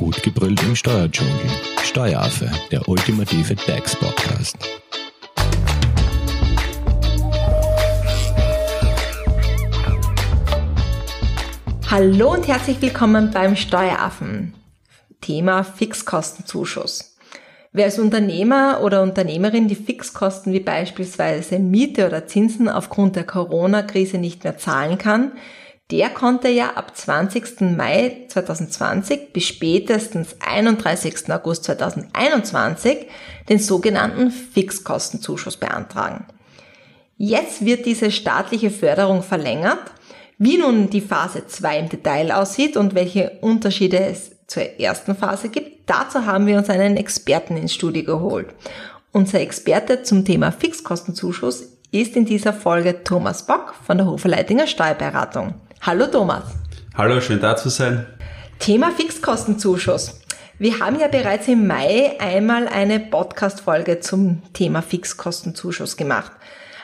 Gut gebrüllt im Steuerdschungel. Steueraffe, der ultimative DAX-Podcast. Hallo und herzlich willkommen beim Steueraffen. Thema Fixkostenzuschuss. Wer als Unternehmer oder Unternehmerin die Fixkosten wie beispielsweise Miete oder Zinsen aufgrund der Corona-Krise nicht mehr zahlen kann, der konnte ja ab 20. Mai 2020 bis spätestens 31. August 2021 den sogenannten Fixkostenzuschuss beantragen. Jetzt wird diese staatliche Förderung verlängert. Wie nun die Phase 2 im Detail aussieht und welche Unterschiede es zur ersten Phase gibt, dazu haben wir uns einen Experten ins Studio geholt. Unser Experte zum Thema Fixkostenzuschuss ist in dieser Folge Thomas Bock von der Hoferleitinger Steuerberatung. Hallo Thomas. Hallo, schön da zu sein. Thema Fixkostenzuschuss. Wir haben ja bereits im Mai einmal eine Podcast-Folge zum Thema Fixkostenzuschuss gemacht.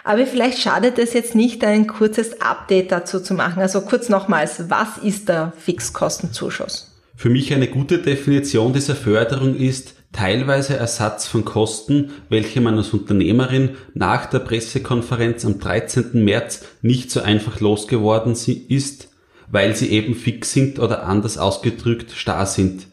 Aber vielleicht schadet es jetzt nicht, ein kurzes Update dazu zu machen. Also kurz nochmals, was ist der Fixkostenzuschuss? Für mich eine gute Definition dieser Förderung ist teilweise Ersatz von Kosten, welche man als Unternehmerin nach der Pressekonferenz am 13. März nicht so einfach losgeworden ist, weil sie eben fix sind oder anders ausgedrückt starr sind.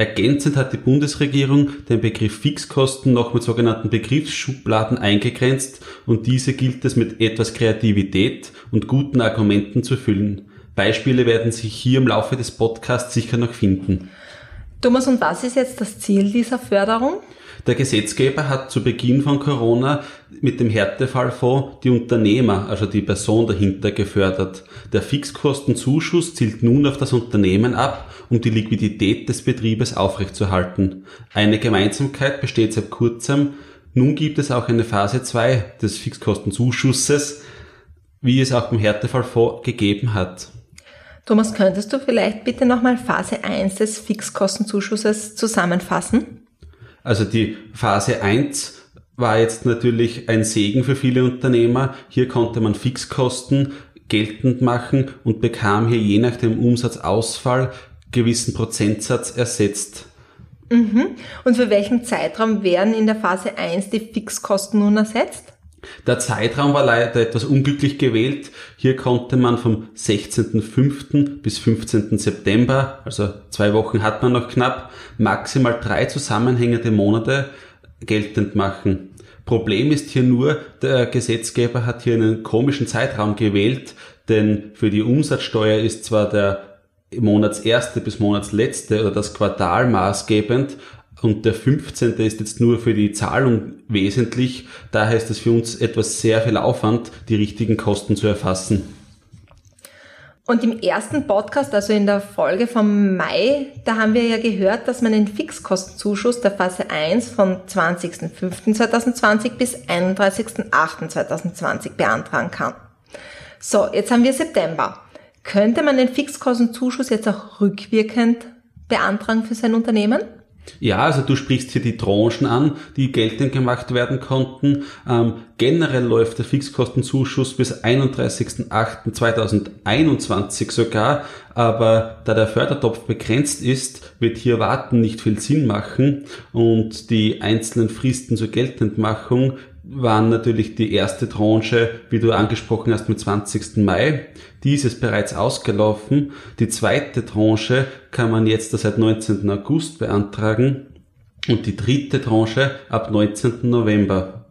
Ergänzend hat die Bundesregierung den Begriff Fixkosten noch mit sogenannten Begriffsschubladen eingegrenzt und diese gilt es mit etwas Kreativität und guten Argumenten zu füllen. Beispiele werden sich hier im Laufe des Podcasts sicher noch finden. Thomas, und was ist jetzt das Ziel dieser Förderung? Der Gesetzgeber hat zu Beginn von Corona mit dem Härtefallfonds die Unternehmer, also die Person dahinter gefördert. Der Fixkostenzuschuss zielt nun auf das Unternehmen ab, um die Liquidität des Betriebes aufrechtzuerhalten. Eine Gemeinsamkeit besteht seit kurzem. Nun gibt es auch eine Phase 2 des Fixkostenzuschusses, wie es auch beim Härtefallfonds gegeben hat. Thomas, könntest du vielleicht bitte nochmal Phase 1 des Fixkostenzuschusses zusammenfassen? Also die Phase 1 war jetzt natürlich ein Segen für viele Unternehmer. Hier konnte man Fixkosten geltend machen und bekam hier je nach dem Umsatzausfall gewissen Prozentsatz ersetzt. Mhm. Und für welchen Zeitraum werden in der Phase 1 die Fixkosten nun ersetzt? Der Zeitraum war leider etwas unglücklich gewählt. Hier konnte man vom 16.05. bis 15. September, also zwei Wochen hat man noch knapp, maximal drei zusammenhängende Monate geltend machen. Problem ist hier nur, der Gesetzgeber hat hier einen komischen Zeitraum gewählt, denn für die Umsatzsteuer ist zwar der Monatserste bis Monatsletzte oder das Quartal maßgebend, und der 15. ist jetzt nur für die Zahlung wesentlich. Daher ist es für uns etwas sehr viel Aufwand, die richtigen Kosten zu erfassen. Und im ersten Podcast, also in der Folge vom Mai, da haben wir ja gehört, dass man den Fixkostenzuschuss der Phase 1 von 20.05.2020 bis 31.08.2020 beantragen kann. So, jetzt haben wir September. Könnte man den Fixkostenzuschuss jetzt auch rückwirkend beantragen für sein Unternehmen? Ja, also du sprichst hier die Tranchen an, die geltend gemacht werden konnten. Ähm, generell läuft der Fixkostenzuschuss bis 31.08.2021 sogar, aber da der Fördertopf begrenzt ist, wird hier Warten nicht viel Sinn machen und die einzelnen Fristen zur Geltendmachung waren natürlich die erste Tranche, wie du angesprochen hast, mit 20. Mai. Dies ist bereits ausgelaufen. Die zweite Tranche kann man jetzt seit 19. August beantragen und die dritte Tranche ab 19. November.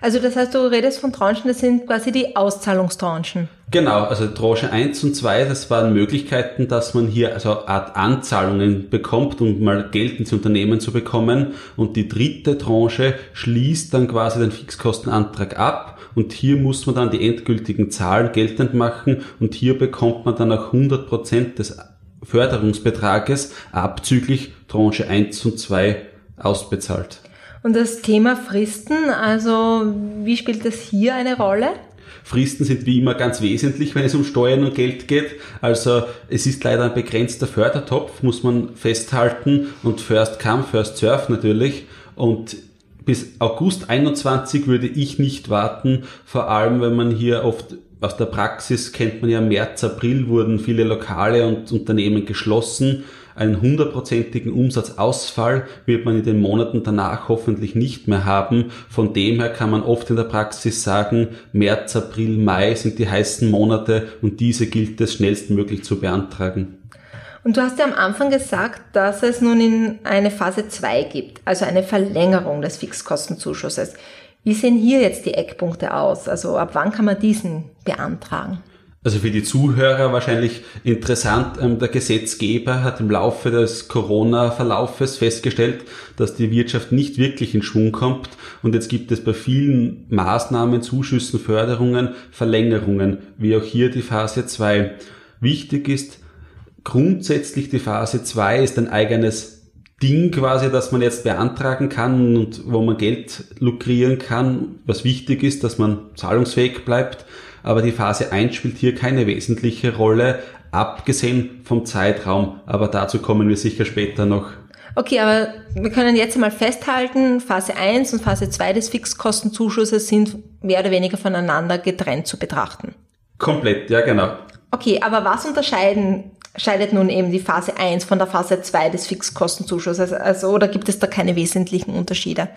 Also das heißt, du redest von Tranchen, das sind quasi die Auszahlungstranchen. Genau, also Tranche 1 und 2, das waren Möglichkeiten, dass man hier also Art Anzahlungen bekommt, um mal Geld ins Unternehmen zu bekommen. Und die dritte Tranche schließt dann quasi den Fixkostenantrag ab und hier muss man dann die endgültigen Zahlen geltend machen und hier bekommt man dann auch 100 Prozent des Förderungsbetrages abzüglich Tranche 1 und 2 ausbezahlt. Und das Thema Fristen, also wie spielt das hier eine Rolle? Fristen sind wie immer ganz wesentlich, wenn es um Steuern und Geld geht. Also es ist leider ein begrenzter Fördertopf, muss man festhalten. Und First Come, First Surf natürlich. Und bis August 21 würde ich nicht warten, vor allem wenn man hier oft aus der Praxis kennt man ja, März, April wurden viele Lokale und Unternehmen geschlossen. Einen hundertprozentigen Umsatzausfall wird man in den Monaten danach hoffentlich nicht mehr haben. Von dem her kann man oft in der Praxis sagen, März, April, Mai sind die heißen Monate und diese gilt es schnellstmöglich zu beantragen. Und du hast ja am Anfang gesagt, dass es nun in eine Phase 2 gibt, also eine Verlängerung des Fixkostenzuschusses. Wie sehen hier jetzt die Eckpunkte aus? Also ab wann kann man diesen beantragen? Also für die Zuhörer wahrscheinlich interessant, ähm, der Gesetzgeber hat im Laufe des Corona-Verlaufes festgestellt, dass die Wirtschaft nicht wirklich in Schwung kommt. Und jetzt gibt es bei vielen Maßnahmen, Zuschüssen, Förderungen, Verlängerungen, wie auch hier die Phase 2. Wichtig ist, grundsätzlich die Phase 2 ist ein eigenes Ding quasi, das man jetzt beantragen kann und wo man Geld lukrieren kann, was wichtig ist, dass man zahlungsfähig bleibt aber die Phase 1 spielt hier keine wesentliche Rolle, abgesehen vom Zeitraum, aber dazu kommen wir sicher später noch. Okay, aber wir können jetzt einmal festhalten, Phase 1 und Phase 2 des Fixkostenzuschusses sind mehr oder weniger voneinander getrennt zu betrachten. Komplett, ja genau. Okay, aber was unterscheiden scheidet nun eben die Phase 1 von der Phase 2 des Fixkostenzuschusses? Also, oder gibt es da keine wesentlichen Unterschiede?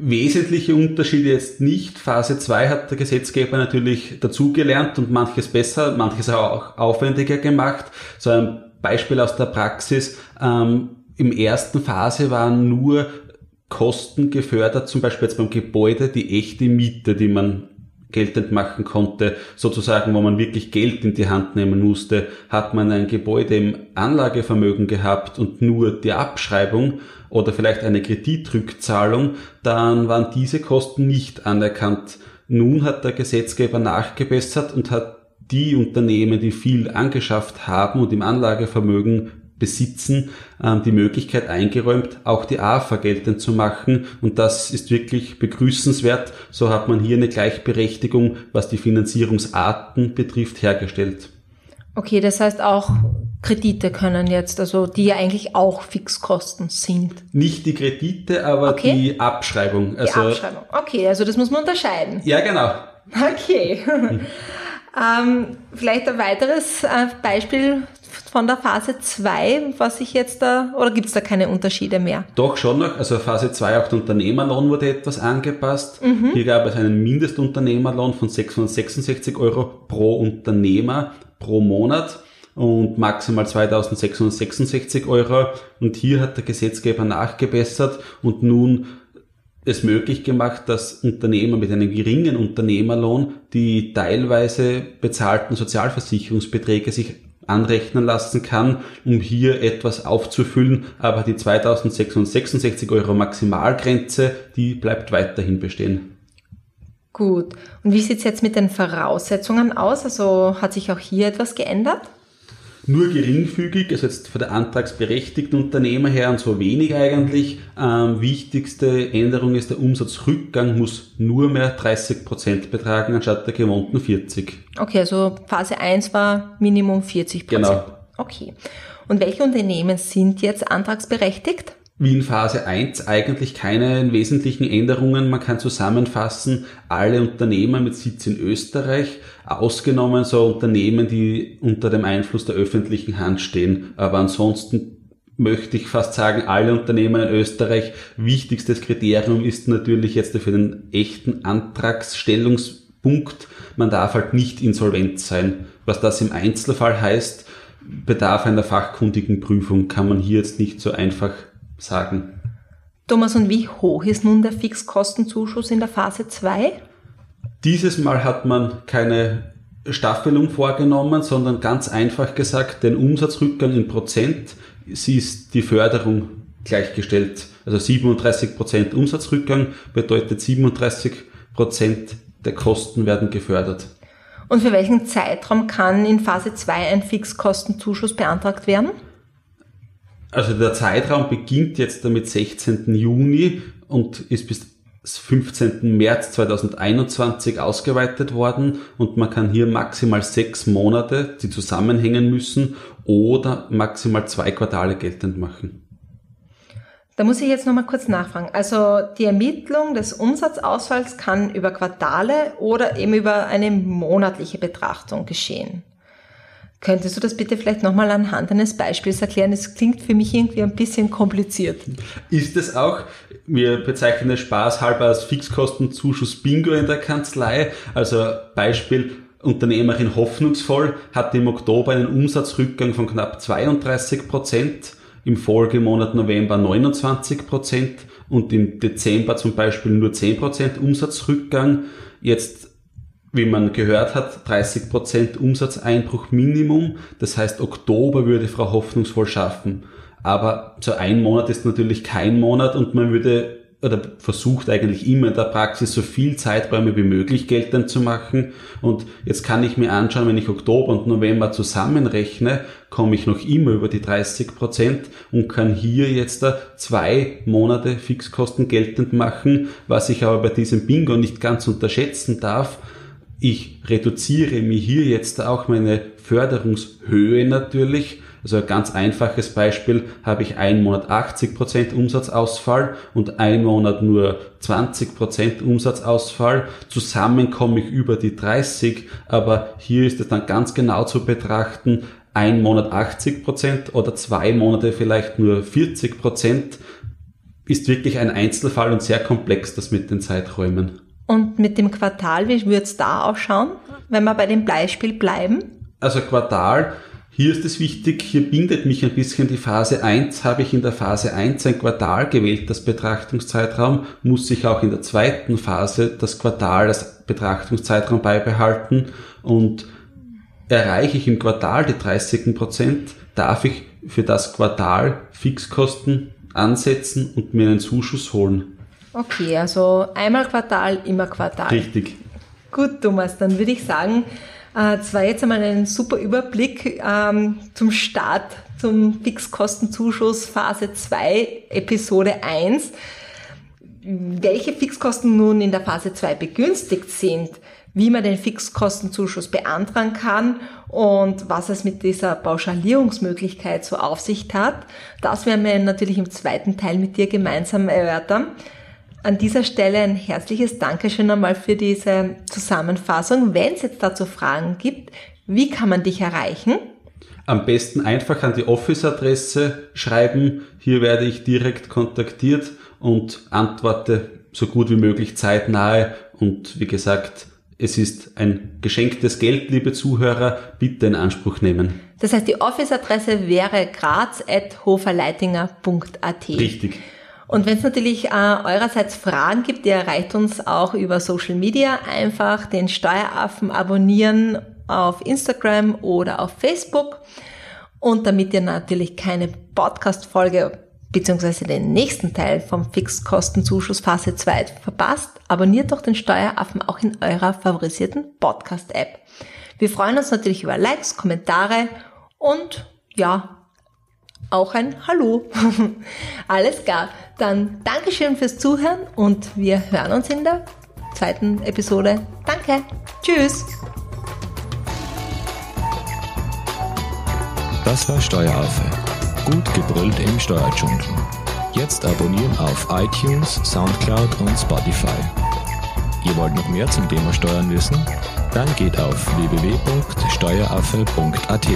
Wesentliche Unterschiede jetzt nicht. Phase 2 hat der Gesetzgeber natürlich dazugelernt und manches besser, manches auch aufwendiger gemacht. So ein Beispiel aus der Praxis. Ähm, Im ersten Phase waren nur Kosten gefördert, zum Beispiel jetzt beim Gebäude, die echte Miete, die man geltend machen konnte, sozusagen, wo man wirklich Geld in die Hand nehmen musste, hat man ein Gebäude im Anlagevermögen gehabt und nur die Abschreibung oder vielleicht eine Kreditrückzahlung, dann waren diese Kosten nicht anerkannt. Nun hat der Gesetzgeber nachgebessert und hat die Unternehmen, die viel angeschafft haben und im Anlagevermögen besitzen, ähm, die Möglichkeit eingeräumt, auch die AFA geltend zu machen. Und das ist wirklich begrüßenswert. So hat man hier eine Gleichberechtigung, was die Finanzierungsarten betrifft, hergestellt. Okay, das heißt auch Kredite können jetzt, also die ja eigentlich auch Fixkosten sind. Nicht die Kredite, aber okay. die Abschreibung. Also, die Abschreibung. Okay, also das muss man unterscheiden. Ja, genau. Okay. ähm, vielleicht ein weiteres äh, Beispiel von der Phase 2, was ich jetzt da, oder gibt es da keine Unterschiede mehr? Doch schon noch, also Phase 2 auch der Unternehmerlohn wurde etwas angepasst. Mhm. Hier gab es einen Mindestesunternehmerlohn von 666 Euro pro Unternehmer pro Monat und maximal 2666 Euro. Und hier hat der Gesetzgeber nachgebessert und nun es möglich gemacht, dass Unternehmer mit einem geringen Unternehmerlohn die teilweise bezahlten Sozialversicherungsbeträge sich anrechnen lassen kann, um hier etwas aufzufüllen. Aber die 2666 Euro Maximalgrenze, die bleibt weiterhin bestehen. Gut. Und wie sieht es jetzt mit den Voraussetzungen aus? Also hat sich auch hier etwas geändert? Nur geringfügig, also jetzt von der antragsberechtigten Unternehmer her und so wenig eigentlich. Ähm, wichtigste Änderung ist, der Umsatzrückgang muss nur mehr 30 Prozent betragen, anstatt der gewohnten 40. Okay, also Phase 1 war Minimum 40 Prozent. Genau. Okay. Und welche Unternehmen sind jetzt antragsberechtigt? Wie in Phase 1 eigentlich keine wesentlichen Änderungen. Man kann zusammenfassen, alle Unternehmer mit Sitz in Österreich, ausgenommen so Unternehmen, die unter dem Einfluss der öffentlichen Hand stehen. Aber ansonsten möchte ich fast sagen, alle Unternehmer in Österreich. Wichtigstes Kriterium ist natürlich jetzt für den echten Antragsstellungspunkt. Man darf halt nicht insolvent sein. Was das im Einzelfall heißt, bedarf einer fachkundigen Prüfung, kann man hier jetzt nicht so einfach sagen. Thomas, und wie hoch ist nun der Fixkostenzuschuss in der Phase 2? Dieses Mal hat man keine Staffelung vorgenommen, sondern ganz einfach gesagt, den Umsatzrückgang in Prozent, sie ist die Förderung gleichgestellt. Also 37 Prozent Umsatzrückgang bedeutet 37 Prozent der Kosten werden gefördert. Und für welchen Zeitraum kann in Phase 2 ein Fixkostenzuschuss beantragt werden? Also der Zeitraum beginnt jetzt damit 16. Juni und ist bis 15. März 2021 ausgeweitet worden und man kann hier maximal sechs Monate, die zusammenhängen müssen, oder maximal zwei Quartale geltend machen. Da muss ich jetzt nochmal kurz nachfragen. Also die Ermittlung des Umsatzausfalls kann über Quartale oder eben über eine monatliche Betrachtung geschehen. Könntest du das bitte vielleicht nochmal anhand eines Beispiels erklären? Es klingt für mich irgendwie ein bisschen kompliziert. Ist es auch, wir bezeichnen es spaßhalber als Fixkostenzuschuss Bingo in der Kanzlei. Also Beispiel, Unternehmerin hoffnungsvoll hat im Oktober einen Umsatzrückgang von knapp 32 Prozent, im Folgemonat November 29 Prozent und im Dezember zum Beispiel nur 10 Prozent Umsatzrückgang. Jetzt wie man gehört hat, 30% Umsatzeinbruch Minimum. Das heißt, Oktober würde Frau hoffnungsvoll schaffen. Aber so ein Monat ist natürlich kein Monat und man würde oder versucht eigentlich immer in der Praxis so viel Zeiträume wie möglich geltend zu machen. Und jetzt kann ich mir anschauen, wenn ich Oktober und November zusammenrechne, komme ich noch immer über die 30 Prozent und kann hier jetzt da zwei Monate Fixkosten geltend machen, was ich aber bei diesem Bingo nicht ganz unterschätzen darf ich reduziere mir hier jetzt auch meine Förderungshöhe natürlich. Also ein ganz einfaches Beispiel, habe ich einen Monat 80% Umsatzausfall und einen Monat nur 20% Umsatzausfall. Zusammen komme ich über die 30, aber hier ist es dann ganz genau zu betrachten, ein Monat 80% oder zwei Monate vielleicht nur 40% ist wirklich ein Einzelfall und sehr komplex das mit den Zeiträumen. Und mit dem Quartal, wie würde es da ausschauen, wenn wir bei dem Beispiel bleiben? Also Quartal, hier ist es wichtig, hier bindet mich ein bisschen die Phase 1. Habe ich in der Phase 1 ein Quartal gewählt, das Betrachtungszeitraum, muss ich auch in der zweiten Phase das Quartal als Betrachtungszeitraum beibehalten und erreiche ich im Quartal die 30 Prozent, darf ich für das Quartal Fixkosten ansetzen und mir einen Zuschuss holen. Okay, also einmal Quartal, immer Quartal. Richtig. Gut, Thomas, dann würde ich sagen, äh, das war jetzt einmal ein super Überblick ähm, zum Start zum Fixkostenzuschuss Phase 2, Episode 1. Welche Fixkosten nun in der Phase 2 begünstigt sind, wie man den Fixkostenzuschuss beantragen kann und was es mit dieser Pauschalierungsmöglichkeit so auf sich hat, das werden wir natürlich im zweiten Teil mit dir gemeinsam erörtern. An dieser Stelle ein herzliches Dankeschön einmal für diese Zusammenfassung. Wenn es jetzt dazu Fragen gibt, wie kann man dich erreichen? Am besten einfach an die Office-Adresse schreiben. Hier werde ich direkt kontaktiert und antworte so gut wie möglich zeitnahe. Und wie gesagt, es ist ein geschenktes Geld, liebe Zuhörer, bitte in Anspruch nehmen. Das heißt, die Office-Adresse wäre graz.hoferleitinger.at. Richtig. Und wenn es natürlich äh, eurerseits Fragen gibt, ihr erreicht uns auch über Social Media. Einfach den Steueraffen abonnieren auf Instagram oder auf Facebook. Und damit ihr natürlich keine Podcast-Folge beziehungsweise den nächsten Teil vom Fixkostenzuschuss Phase 2 verpasst, abonniert doch den Steueraffen auch in eurer favorisierten Podcast-App. Wir freuen uns natürlich über Likes, Kommentare und ja, auch ein Hallo. Alles klar. Dann Dankeschön fürs Zuhören und wir hören uns in der zweiten Episode. Danke. Tschüss. Das war Steueraffe. Gut gebrüllt im Steuerdschungel. Jetzt abonnieren auf iTunes, Soundcloud und Spotify. Ihr wollt noch mehr zum Thema Steuern wissen? Dann geht auf www.steueraffe.at.